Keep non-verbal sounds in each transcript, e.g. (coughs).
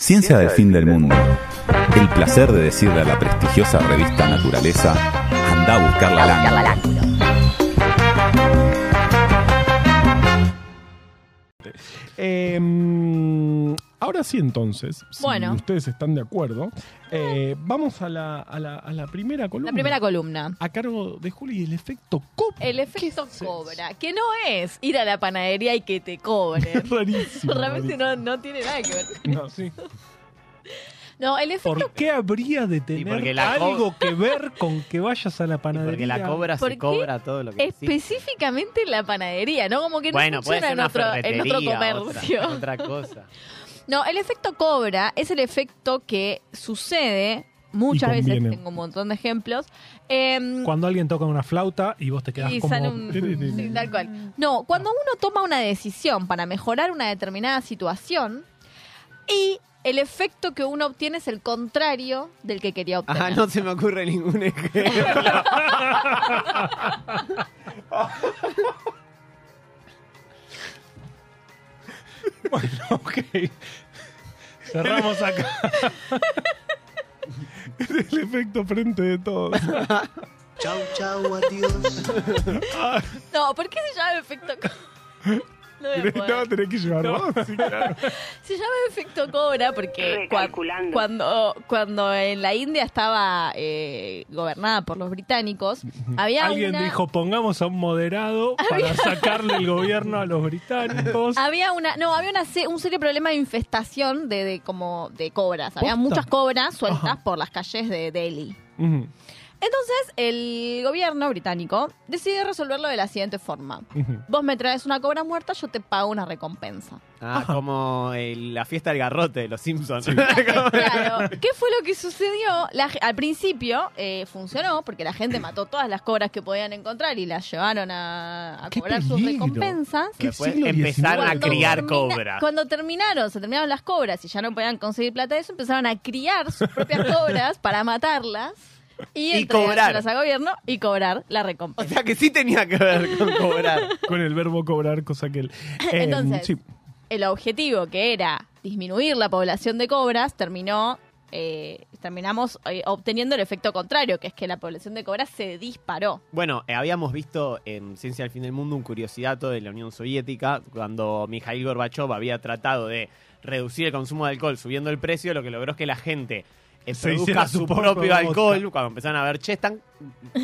Ciencia del fin del mundo. El placer de decirle a la prestigiosa revista Naturaleza, anda a buscar la. Eh, ahora sí, entonces, si Bueno. ustedes están de acuerdo, eh, vamos a la, a, la, a la primera columna. La primera columna. A cargo de Juli, el efecto copra. El efecto cobra, que no es ir a la panadería y que te cobren. (laughs) Rarísimo. Realmente rarísimo. no, no tiene nada que ver. No, sí. No, el efecto ¿Por qué habría de tener algo que ver con que vayas a la Y panadería? porque la cobra ¿Por se qué cobra todo lo que específicamente en la panadería, ¿no? Como que no Bueno, funciona ser en una otro, en otro comercio. Otra, otra cosa. (laughs) No, el efecto cobra es el efecto que sucede muchas veces, tengo un montón de ejemplos. em, Cuando alguien toca una flauta y vos te quedás y como... sale un... sí, tal cual. No, cuando uno toma una decisión para mejorar una determinada situación y el efecto que uno obtiene es el contrario del que quería obtener. Ajá, no se me ocurre ningún ejemplo. (laughs) Bueno, ok. Cerramos acá. (laughs) Es el efecto frente de todos. Chau, chau, adiós. No, ¿por qué se llama efecto? (laughs) No. (laughs) No, tenés que. Sí, claro. Se llama efecto cobra porque cua- cuando, cuando en la India estaba eh, gobernada por los británicos, había Alguien una... dijo, pongamos a un moderado (laughs) para sacarle el gobierno a los británicos. Había una, no, había una, se- un serio problema de infestación de, de como de cobras. Había ¿Posta? muchas cobras sueltas por las calles de Delhi. Ujú, Entonces, el gobierno británico decide resolverlo de la siguiente forma. Vos me traes una cobra muerta, yo te pago una recompensa. Ah, como el- la fiesta del garrote de los Simpsons. (laughs) Claro. ¿Qué fue lo que sucedió? La ge- al principio eh, funcionó porque la gente mató todas las cobras que podían encontrar y las llevaron a, a ¡Qué cobrar sus peligro! recompensas. ¿Qué Después siglo empezaron a XIX? criar termina- cobras. Cuando terminaron, se terminaron las cobras y ya no podían conseguir plata de eso, empezaron a criar sus propias (laughs) cobras para matarlas y, Y cobrar. al gobierno y cobrar la O recompensa. sea que sí tenía que ver con cobrar. (laughs) Con el verbo cobrar, cosa que él. Eh, Entonces, sí. el objetivo que era disminuir la población de cobras terminó eh, terminamos eh, obteniendo el efecto contrario, que es que la población de cobras se disparó. Bueno, eh, habíamos visto en Ciencia del Fin del Mundo un curiosidato de la Unión Soviética cuando Mikhail Gorbachev había tratado de reducir el consumo de alcohol subiendo el precio, lo que logró es que la gente eh, produzca su su propio vodka. alcohol. Cuando empezaron a ver, che, están,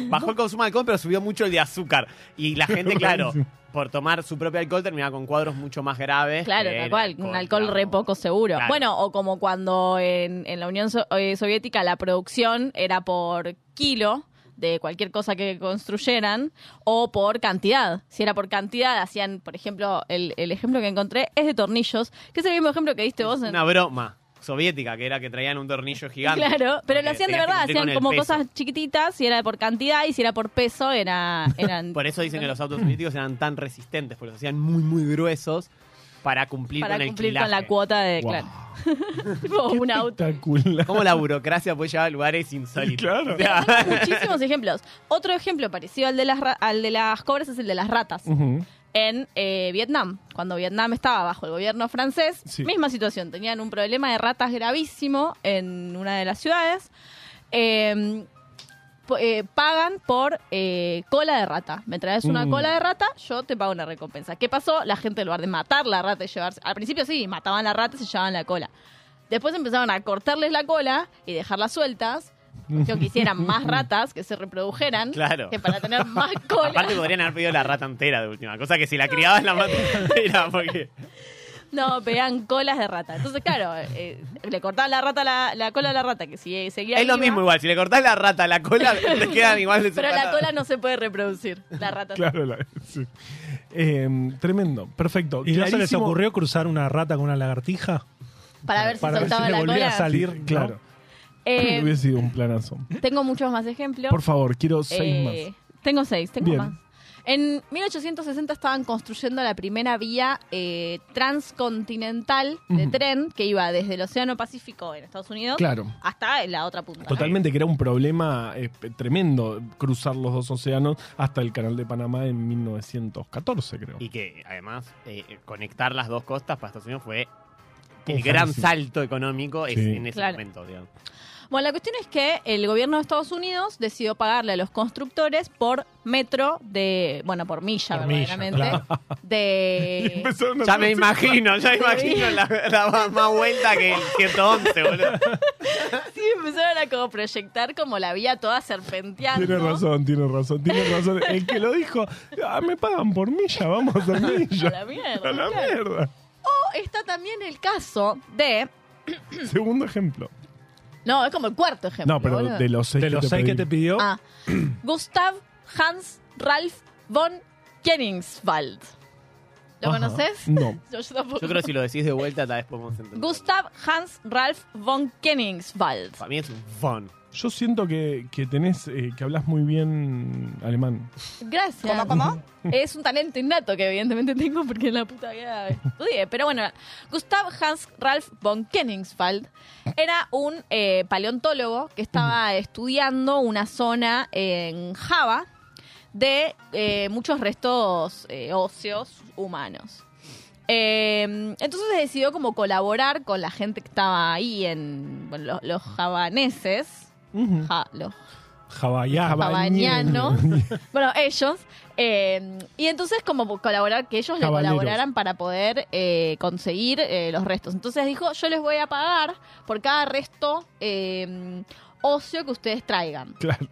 bajó el consumo de alcohol, pero subió mucho el de azúcar. Y la (laughs) gente, claro, por tomar su propio alcohol terminaba con cuadros mucho más graves. Claro, tal cual, un alcohol re digamos. poco seguro. Claro. Bueno, o como cuando en, en la Unión So- eh, Soviética la producción era por kilo de cualquier cosa que construyeran o por cantidad. Si era por cantidad, hacían, por ejemplo, el, el ejemplo que encontré es de tornillos, que es el mismo ejemplo que diste vos en, Una broma soviética, que era que traían un tornillo gigante. Claro, pero lo hacían de verdad, hacían como peso. cosas chiquititas, si era por cantidad y si era por peso, era, (laughs) eran Por eso dicen que los autos (laughs) soviéticos eran tan resistentes, porque los hacían muy, muy gruesos para cumplir para con el cumplir con la cuota de, Wow. claro. (laughs) Tipo un auto. Espectacular. Cómo la burocracia puede llevar a lugares insólitos. Claro. O sea, muchísimos ejemplos. Otro ejemplo parecido al de las, al de las cobras es el de las ratas. En eh, Vietnam, cuando Vietnam estaba bajo el gobierno francés, Sí. misma situación. Tenían un problema de ratas gravísimo en una de las ciudades. Eh, po- eh, pagan por eh, cola de rata. Me traes una Mm. cola de rata, yo te pago una recompensa. ¿Qué pasó? La gente, en lugar de matar la rata y llevarse. Al principio sí, mataban la rata y se llevaban la cola. Después empezaron a cortarles la cola y dejarlas sueltas. Que hicieran más ratas, que se reprodujeran. Claro. Que para tener más (laughs) cola. aparte podrían haber pedido la rata entera de última. Cosa que si la criabas la matas (laughs) entera, porque... No, pegan colas de rata. Entonces, claro, eh, le cortaban la rata la, la cola a la rata, que si seguía Es lo mismo igual, si le cortás la rata a la cola, (laughs) te quedan igual de Pero la cola no se puede reproducir. La rata. Claro, la- sí. Eh, tremendo, perfecto. ¿Y no se les ocurrió cruzar una rata con una lagartija? Para ver si Para ver si soltaba le la volvía cola. a salir. Claro, Eh, (laughs) hubiese sido un planazo. tengo muchos más ejemplos. Por favor, quiero seis Eh, más. Tengo seis, tengo Bien. más. En 1860 estaban construyendo la primera vía eh, transcontinental de tren que iba desde el Océano Pacífico en Estados Unidos Claro. hasta la otra punta. Totalmente, que era un problema eh, tremendo cruzar los dos océanos hasta el canal de Panamá en 1914, creo. Y que además eh, conectar las dos costas para Estados Unidos fue el gran sí. salto económico Sí. en ese Claro. momento, digamos. Bueno, la cuestión es que el gobierno de Estados Unidos decidió pagarle a los constructores por metro de, bueno, por milla, Por milla, verdaderamente, (laughs) de... (laughs) Empezaron a Ya me imagino, ya me imagino la, la más- más vuelta que el 111, boludo. Sí, empezaron a como proyectar como la vía toda serpenteando. Tiene razón, tiene razón, tiene razón. El que lo dijo, ah, me pagan por milla, vamos a hacer milla. (laughs) A la mierda, A la claro. mierda. O está también el caso de... Segundo ejemplo. No, es como el cuarto ejemplo. No, pero boludo. de los seis De que los te seis que pedí. te pidió, Ah, (clears throat) Gustav Hans Ralph von Kenningswald. ¿Lo Ajá. conoces? No. (laughs) Yo, yo tampoco. Yo creo que si lo decís de vuelta, tal vez podemos entender. Gustav Hans Ralph von Kenningswald. Para mí es un fun. Yo siento que, que tenés, eh, que hablas muy bien alemán. Gracias. ¿Cómo, cómo? (laughs) Es un talento innato que evidentemente tengo porque en la puta vida estudié. Pero bueno, Gustav Hans Ralph von Kenningswald era un eh, paleontólogo que estaba estudiando una zona en Java de eh, muchos restos eh, óseos humanos. Eh, entonces decidió como colaborar con la gente que estaba ahí en bueno, los, los javaneses. Ujú. Ja- los (laughs) bueno, ellos. eh, y entonces como colaborar, que ellos le colaboraran para poder eh, conseguir eh, los restos. Entonces dijo, yo les voy a pagar por cada resto eh, óseo que ustedes traigan. Claro.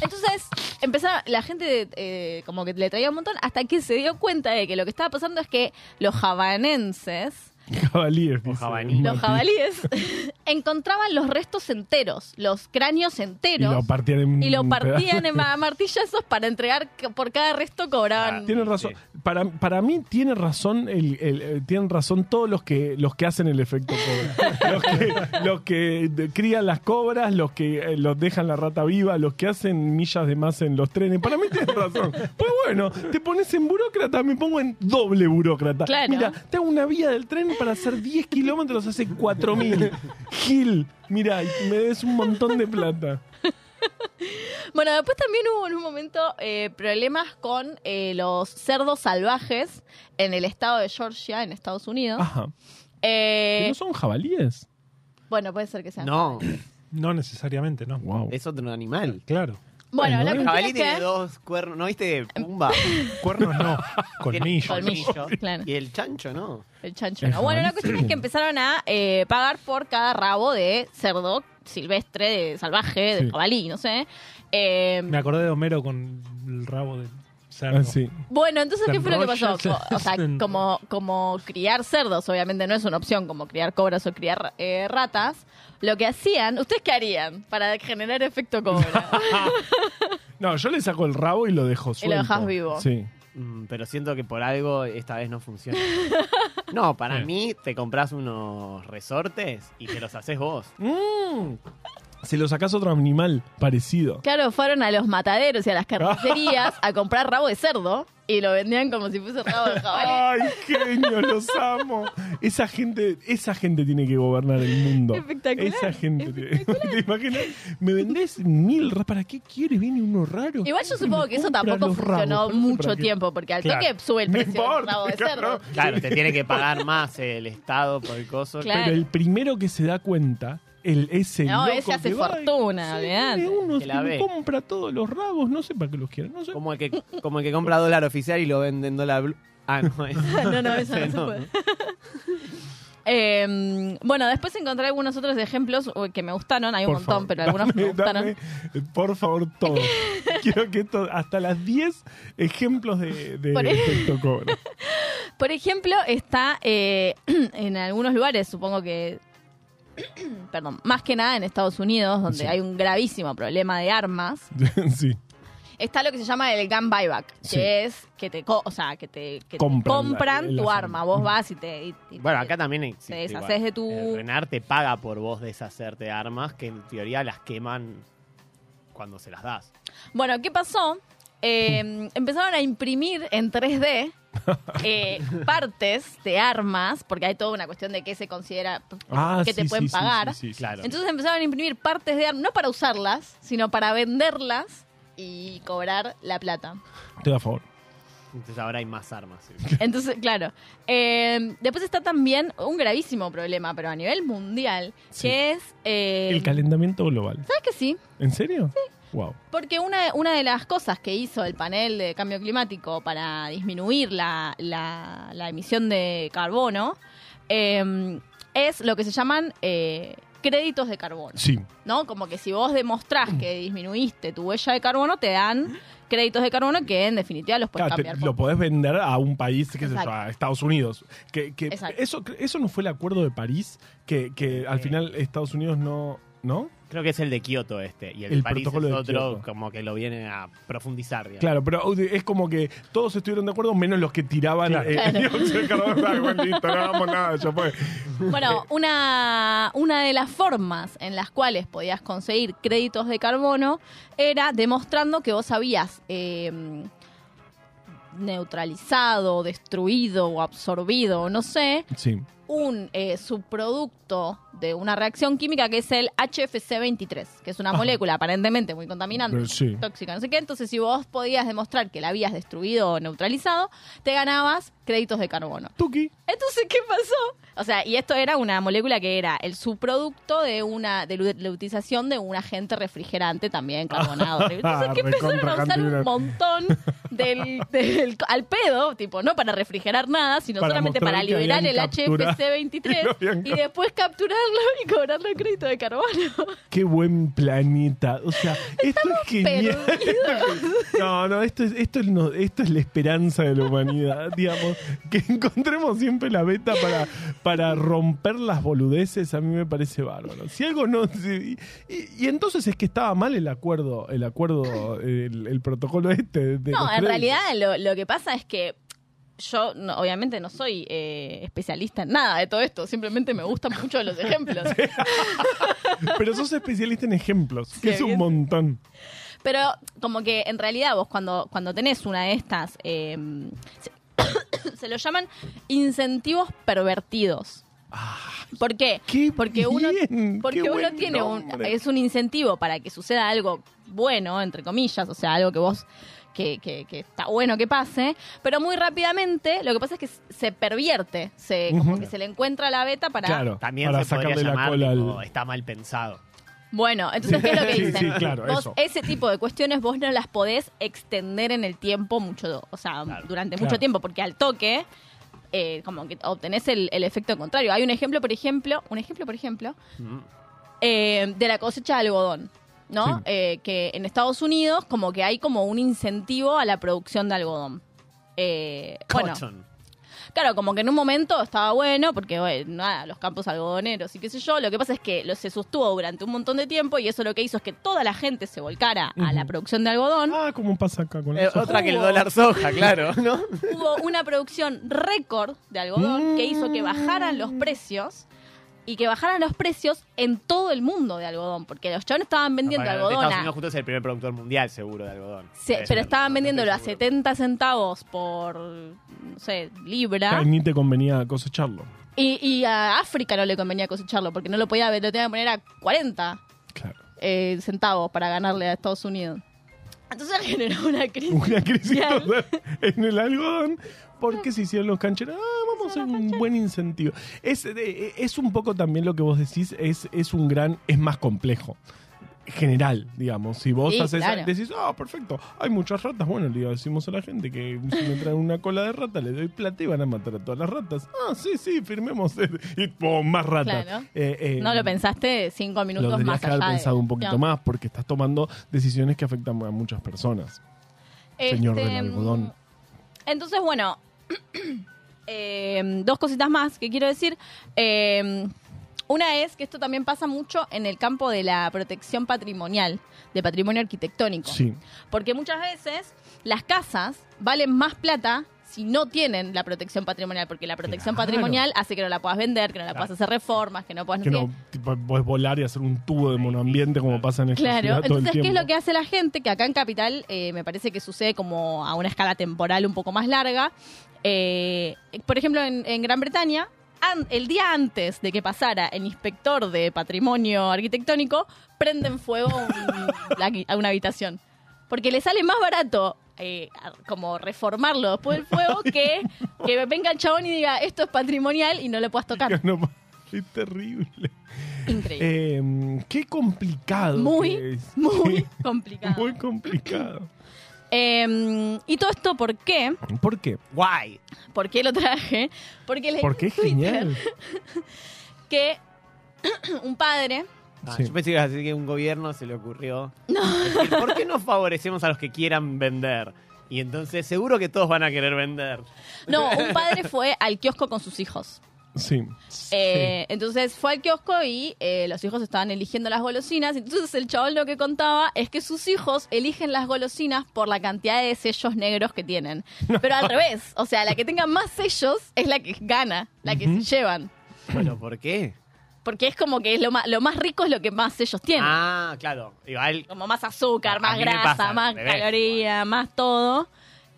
Entonces empezaron, la gente eh, como que le traía un montón hasta que se dio cuenta de que lo que estaba pasando es que los javanenses, (laughs) Jabalíes. O dice jabalí. los jabalíes, (laughs) encontraban los restos enteros, los cráneos Y enteros. lo partían en Y lo partían en ma- martillazos para entregar por cada resto cobraban. Tienen razón. Para, para mí tiene razón el, el- eh, tienen razón todos los que los que hacen el efecto cobra. (laughs) los que, los que de- crían las cobras, los que eh, los dejan la rata viva, los que hacen millas de más en los trenes. Para mí tienen razón. Pues bueno, te pones en burócrata, me pongo en doble burócrata. Claro. Mira, te hago una vía del tren para hacer 10 kilómetros hace 4000. Gil, mira, me des un montón de plata. Bueno, después también hubo en un momento eh, problemas con eh, los cerdos salvajes en el estado de Georgia, en Estados Unidos. Ajá. Eh, ¿Que no son jabalíes? bueno, puede ser que sean. No, No necesariamente, no. Wow. es otro animal. Claro. Bueno, la El cuestión jabalí es tiene dos cuernos, ¿no viste? Pumba. (laughs) Cuernos no, colmillos. Colmillo, (laughs) claro. Y el chancho, ¿no? El chancho El no. Bueno, la jabalí cuestión sí. es que empezaron a eh, pagar por cada rabo de cerdo silvestre, de salvaje, de Sí. jabalí, no sé. Eh, Me acordé de Homero con el rabo de cerdo. Ah, sí. Bueno, entonces, ¿qué fue lo que pasó? O sea, (laughs) se- como, como criar cerdos, obviamente no es una opción como criar cobras o criar eh, ratas. Lo que hacían, ¿ustedes qué harían para generar efecto cobra? (laughs) (laughs) No, yo le saco el rabo y lo dejo Y lo suelto. dejás vivo. Sí. Mm, pero siento que por algo esta vez no funciona. No, para mí te compras unos resortes y te los haces vos. Mm. Se lo sacás a otro animal parecido. Claro, fueron a los mataderos y a las carnicerías (laughs) a comprar rabo de cerdo y lo vendían como si fuese rabo de jabalí. Ay, genio, los amo. Esa gente, esa gente tiene que gobernar el mundo. Espectacular, Esa gente. (laughs) ¿Te imaginas? ¿Me vendés mil ra- ¿Para qué quieres? Viene uno raro. Igual yo supongo que eso tampoco rabos, funcionó mucho tiempo, porque al Claro. toque sube el precio del rabo de claro. cerdo. Claro, te tiene que pagar más el Estado por el coso. Claro. Pero el primero que se da cuenta, el, ese No, loco ese hace que va y- fortuna, Sí, olvidate. viene uno Que la que ve. compra todos los rabos, no sé para qué los quieren, no sé. Como el que, como el que compra dólar oficial y lo vende en dólar blue. Ah, no, (laughs) es- No, no, eso no se puede. (laughs) Eh, bueno, después encontré algunos otros ejemplos que me gustaron. Hay un Por montón, favor, pero algunos dame- me gustaron. dame, eh, por favor, todo. (laughs) Quiero que esto, hasta las 10 ejemplos de, de Por- efecto cobra. Por ejemplo, está eh, (clears throat) en algunos lugares, supongo que. (clears throat) Perdón, más que nada en Estados Unidos, donde Sí. hay un gravísimo problema de armas. (laughs) sí. Está lo que se llama el gun buyback, que Sí. es que te, o sea, que te, que te Compran la- tu arma. Vos vas y te. y- y Bueno, te- acá también existe. te deshaces igual. de tu- El RENAR te paga por vos deshacerte de armas que en teoría las queman cuando se las das. Bueno, ¿qué pasó? Eh, (laughs) empezaron a imprimir en 3D (laughs) eh, partes de armas, porque hay toda una cuestión de qué se considera Ah, que te pueden sí, sí, pagar. sí, sí, sí. Claro. Entonces empezaron a imprimir partes de armas, no para usarlas, sino para venderlas y cobrar la plata. Estoy a favor. Entonces ahora hay más armas. sí. (laughs) Entonces, claro. Eh, después está también un gravísimo problema, pero a nivel mundial, Sí. que es... eh, El calentamiento global. ¿Sabes que sí? ¿En serio? Sí. Wow. Porque una, una de las cosas que hizo el panel de cambio climático para disminuir la, la- la emisión de carbono eh, es lo que se llaman eh, créditos de carbono. Sí. ¿no? Como que si vos demostrás que disminuiste tu huella de carbono, te dan créditos de carbono que en definitiva los puedes Claro, te- cambiar. por- lo podés vender a un país, qué sé yo, Exacto. a Estados Unidos. Que, que eso, eso no fue el acuerdo de París, que, que al final Estados Unidos no. ¿No? Creo que es el de Kioto este. Y el, El de París es otro, como que lo vienen a profundizar. digamos. Claro, pero es como que todos estuvieron de acuerdo, menos los que tiraban Claro. eh, Claro. dióxido de carbono. Ay, bueno, listo, no hagamos nada, ya fue. Bueno, una, una de las formas en las cuales podías conseguir créditos de carbono era demostrando que vos habías eh, neutralizado, destruido o absorbido, no sé, Sí. un eh, subproducto de una reacción química que es el HFC23, que es una Ajá. molécula aparentemente muy contaminante, sí. tóxica, no sé qué. Entonces, si vos podías demostrar que la habías destruido o neutralizado, te ganabas créditos de carbono. Tuki. Entonces, ¿qué pasó? O sea, y esto era una molécula que era el subproducto de una de la utilización de un agente refrigerante también carbonado. (laughs) Entonces, ¿qué empezaron a usar un montón del, (laughs) del- al pedo, tipo, no para refrigerar nada, sino Para solamente para que liberar el capturado- (laughs) y lo HFC23 habían y después y cobrarle el crédito de carbono. (laughs) Qué buen planeta. O sea, esto es genial. No, no, esto es, esto, es, no- esto es la esperanza de la humanidad, digamos. Que encontremos siempre la beta para, para romper las boludeces, a mí me parece bárbaro. Si algo no... si- y, y entonces es que estaba mal el acuerdo, el acuerdo, el, el protocolo este. De No, en realidad lo, lo que pasa es que yo no- obviamente no soy eh, especialista en nada de todo esto, simplemente me gustan mucho los ejemplos. (laughs) Pero sos especialista en ejemplos, que Sí, es un bien. montón. Pero como que en realidad vos cuando, cuando tenés una de estas, eh, se, (coughs) se lo llaman incentivos pervertidos. ¿Por qué? Qué porque uno, porque qué uno tiene un, es un incentivo para que suceda algo bueno, entre comillas, o sea, algo que vos que, que- que está bueno que pase, pero muy rápidamente lo que pasa es que se pervierte, se, como que se le encuentra la beta para... Claro, También para se podría sacarle la llamar cola tipo, al... está mal pensado. Bueno, entonces, ¿qué es lo que dicen? sí, claro, vos eso. ese tipo de cuestiones vos no las podés extender en el tiempo mucho, o sea, durante Claro. mucho tiempo, porque al toque, eh, como que obtenés el, el efecto contrario. Hay un ejemplo, por ejemplo, un ejemplo, por ejemplo, Mm. eh, de la cosecha de algodón. ¿No? Sí. Eh, que en Estados Unidos como que hay como un incentivo a la producción de algodón. Eh, bueno. Claro, como que en un momento estaba bueno, porque bueno, nada, los campos algodoneros y qué sé yo. Lo que pasa es que lo, se sostuvo durante un montón de tiempo y eso lo que hizo es que toda la gente se volcara a la producción de algodón. Ah, como pasa acá con Eh, eso. otra que el dólar soja, claro, (laughs) ¿no? Hubo una producción récord de algodón que hizo que bajaran los precios y que bajaran los precios en todo el mundo de algodón, porque los chavales estaban vendiendo Aparte, algodón Estados Unidos justo es el primer productor mundial, seguro, de algodón. Debe pero ser, estaban no vendiéndolo a estoy seguro. 70 centavos por, no sé, libra. Ni te convenía cosecharlo. Y, y a África no le convenía cosecharlo porque no lo podía lo tenía que poner a 40 Claro. eh, centavos para ganarle a Estados Unidos. Entonces generó una crisis. (laughs) Una crisis total en el algodón. ¿Por qué se hicieron los cancheros? Ah, vamos a hacer un buen incentivo. Es, eh, es un poco también lo que vos decís, es, es un gran, es más complejo. General, digamos. Si vos Sí, haces, claro. decís, ah, perfecto, hay muchas ratas, bueno, le decimos a la gente que si me traen una cola de rata, le doy plata y van a matar a todas las ratas. Ah, sí, sí, firmemos. (laughs) Y pum, más ratas. Claro. Eh, eh, No lo pensaste cinco lo minutos tendrías más que haber allá. de- pensado un poquito No. más porque estás tomando decisiones que afectan a muchas personas. Señor del Este, algodón. Entonces, bueno, (clears throat) eh, dos cositas más que quiero decir. Eh, una es que esto también pasa mucho en el campo de la protección patrimonial, de patrimonio arquitectónico. Sí. Porque muchas veces las casas valen más plata si no tienen la protección patrimonial, porque la protección Claro. patrimonial hace que no la puedas vender, que no la Claro. puedas hacer reformas, que no puedas... Que no tipo, podés volar y hacer un tubo de monoambiente como pasa en esta Claro, ciudad todo el entonces, ¿qué es lo que hace la gente? Que acá en Capital eh, me parece que sucede como a una escala temporal un poco más larga. Eh, por ejemplo, en, en Gran Bretaña, el día antes de que pasara el inspector de patrimonio arquitectónico, prenden fuego un- (laughs) la- a una habitación. Porque le sale más barato eh, a- como reformarlo después del fuego que, que venga el chabón y diga esto es patrimonial y no le puedas tocar. (laughs) No, es terrible. Increíble. Eh, qué complicado. Muy, que es. muy (laughs) complicado. muy complicado. Eh, y todo esto, ¿por qué? ¿Por qué? Guay. ¿Por qué lo traje? Porque leí Porque en es Twitter genial. (laughs) que (clears throat) un padre Ah, Sí. Yo pensé que iba a decir que un gobierno se le ocurrió. decir, ¿Por qué no favorecemos a los que quieran vender? Y entonces seguro que todos van a querer vender. No, un (laughs) padre fue al kiosco con sus hijos. Sí. Eh, Entonces fue al kiosco y eh, los hijos estaban eligiendo las golosinas. Entonces el chaval lo que contaba es que sus hijos eligen las golosinas por la cantidad de sellos negros que tienen. Pero al revés, o sea, la que tenga más sellos es la que gana, la que se llevan. Bueno, ¿por qué? Porque es como que es lo más, lo más rico es lo que más sellos tienen. Ah, claro. Igual. Como más azúcar, más grasa, pasa más caloría, más todo.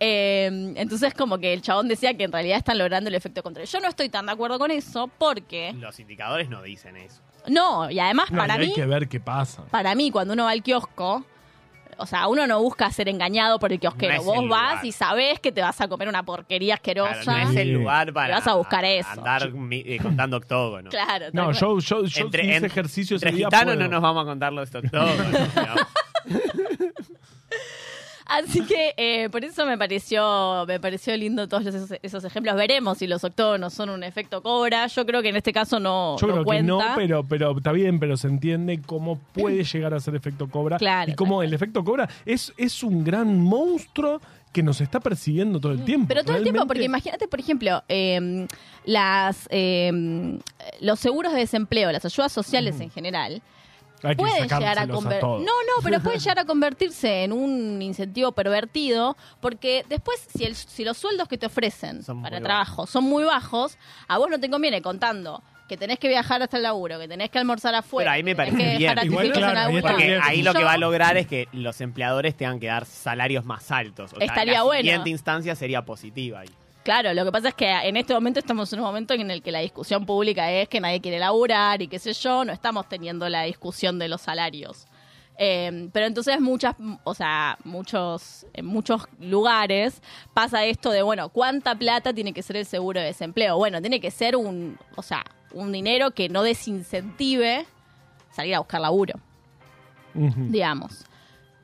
Eh, entonces como que el chabón decía que en realidad están logrando el efecto contrario. Yo no estoy tan de acuerdo con eso porque... Los indicadores no dicen eso. No, y además No, para y hay mí, que ver qué pasa. para mí cuando uno va al kiosco, o sea, uno no busca ser engañado por el kiosquero. No Vos el vas lugar. y sabés que te vas a comer una porquería asquerosa. Claro, no es el lugar para vas a buscar eso. andar mi- eh, contando octógono. Claro, No, yo, yo, yo Entre, hice en- ejercicio ese entre día gitanos puedo. no nos vamos a contarlo esto todo. Así que eh, por eso me pareció me pareció lindo todos esos, esos ejemplos. Veremos si los octógonos son un efecto cobra. Yo creo que en este caso no, Yo no creo que cuenta. no, pero, pero está bien, pero se entiende cómo puede (clears throat) llegar a ser efecto cobra. Claro, y cómo el efecto cobra es, es un gran monstruo que nos está persiguiendo todo el tiempo. Pero todo el tiempo, porque imagínate, por ejemplo, eh, las eh, los seguros de desempleo, las ayudas sociales en general, Hay que pueden llegar a. No, no, pero (laughs) pueden llegar a convertirse en un incentivo pervertido, porque después, si, el- si los sueldos que te ofrecen Son para trabajo son muy bajos, a vos no te conviene contando que tenés que viajar hasta el laburo, que tenés que almorzar afuera. Pero ahí me parece que bien. Igual, claro, ahí. Porque bien. ahí lo que va a lograr es que los empleadores tengan que dar salarios más altos. O sea, Estaría la bueno. siguiente instancia sería positiva. ahí. Claro, lo que pasa es que en este momento estamos en un momento en el que la discusión pública es que nadie quiere laburar y qué sé yo, no estamos teniendo la discusión de los salarios. Eh, pero entonces muchas, o sea, muchos, en muchos lugares pasa esto de, bueno, ¿cuánta plata tiene que ser el seguro de desempleo? Bueno, tiene que ser un, o sea, un dinero que no desincentive salir a buscar laburo, digamos.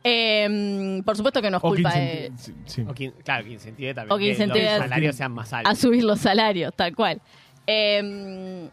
Eh, por supuesto que no es O que culpa de, incenti- sí, sí. O que, claro, que incentive también O que incentive los a- salarios sean más a altos. subir los salarios, tal cual. Eh,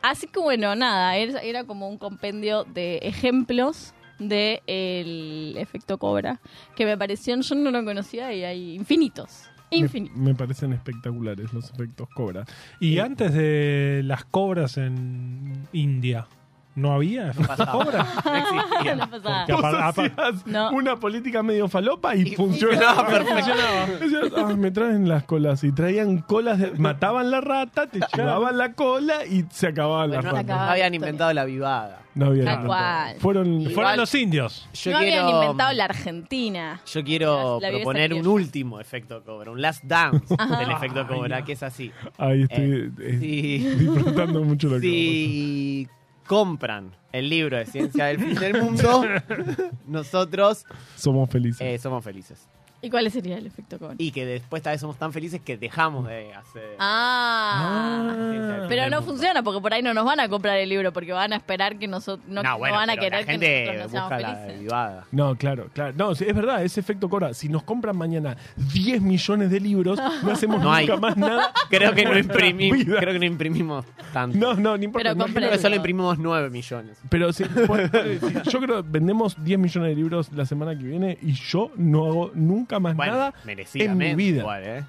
así que bueno, nada, era, era como un compendio de ejemplos de el efecto cobra que me parecieron, yo no lo conocía y hay infinitos. Me, Infinitos. me parecen espectaculares los efectos cobra. Y Eh, antes de las cobras en India, ¿no había cobra? (laughs) No existía. No pasaba. Porque Vos apar- apar- hacías No. una política medio falopa y, Y funcionaba. funcionaba Decías, "Ah, me traen las colas y traían colas, de- mataban la rata, te llevaban la cola y se acababan Bueno, las no, ratas. acababa. no habían la inventado la vivada. No había Tal nada. cual. Fueron Igual- Fueron los indios. Yo no quiero, habían inventado la Argentina. Yo quiero La- proponer un criolla. último efecto cobra, un last dance (laughs) Ajá. del efecto cobra, no. que es así. Ahí estoy Eh, eh, sí. disfrutando mucho lo que Si compran el libro de Ciencia del Fin del Mundo, (laughs) nosotros. Somos felices. eh, somos felices. ¿Y cuál sería el efecto cobra? Y que después tal vez somos tan felices que dejamos de hacer... Ah. Del Fin Pero no funciona porque por ahí no nos van a comprar el libro porque van a esperar que nosotros no, No, no bueno, van a querer la que gente nosotros no seamos busca la felices. No, claro, claro. No, es verdad, ese efecto cobra. Si nos compran mañana 10 millones de libros, no hacemos No hay. nunca más nada. (laughs) Creo que no imprimimos, creo que no imprimimos tanto. No, no, no importa. Pero no, compren- Creo que solo imprimimos 9 millones. Pero si, (laughs) yo creo que vendemos 10 millones de libros la semana que viene y yo no hago nunca más Bueno, nada en mi vida. igual, ¿eh?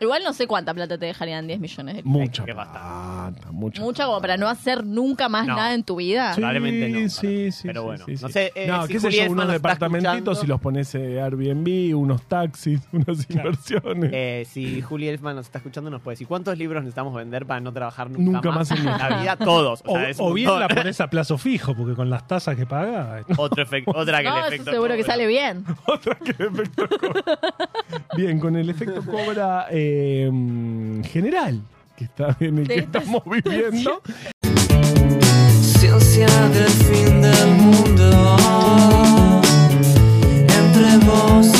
Igual no sé cuánta plata te dejarían 10 millones de libros. Mucha que plata, mucha Mucha como para no hacer nunca más No. nada en tu vida. Sí, Probablemente no, sí, sí. pero sí, bueno, sí, no sí. sé, eh, no, si qué sé Juli yo, unos nos está departamentitos escuchando. y los pones eh, Airbnb, unos taxis, (laughs) unas inversiones. Eh, si Juli Elfman nos está escuchando, nos puede decir cuántos libros necesitamos vender para no trabajar nunca, Nunca más en en la vida. Todos. O, O, sea, es un o bien montón. la pones a plazo fijo, porque con las tasas que paga. (laughs) Otro efecto, otra que No, el eso efecto seguro que cobra. sale bien. (laughs) Otra que el efecto cobra. Bien, con el efecto cobra eh, general que está (laughs) en el que esta estamos viviendo. (laughs) Ciencia del fin del mundo entre vos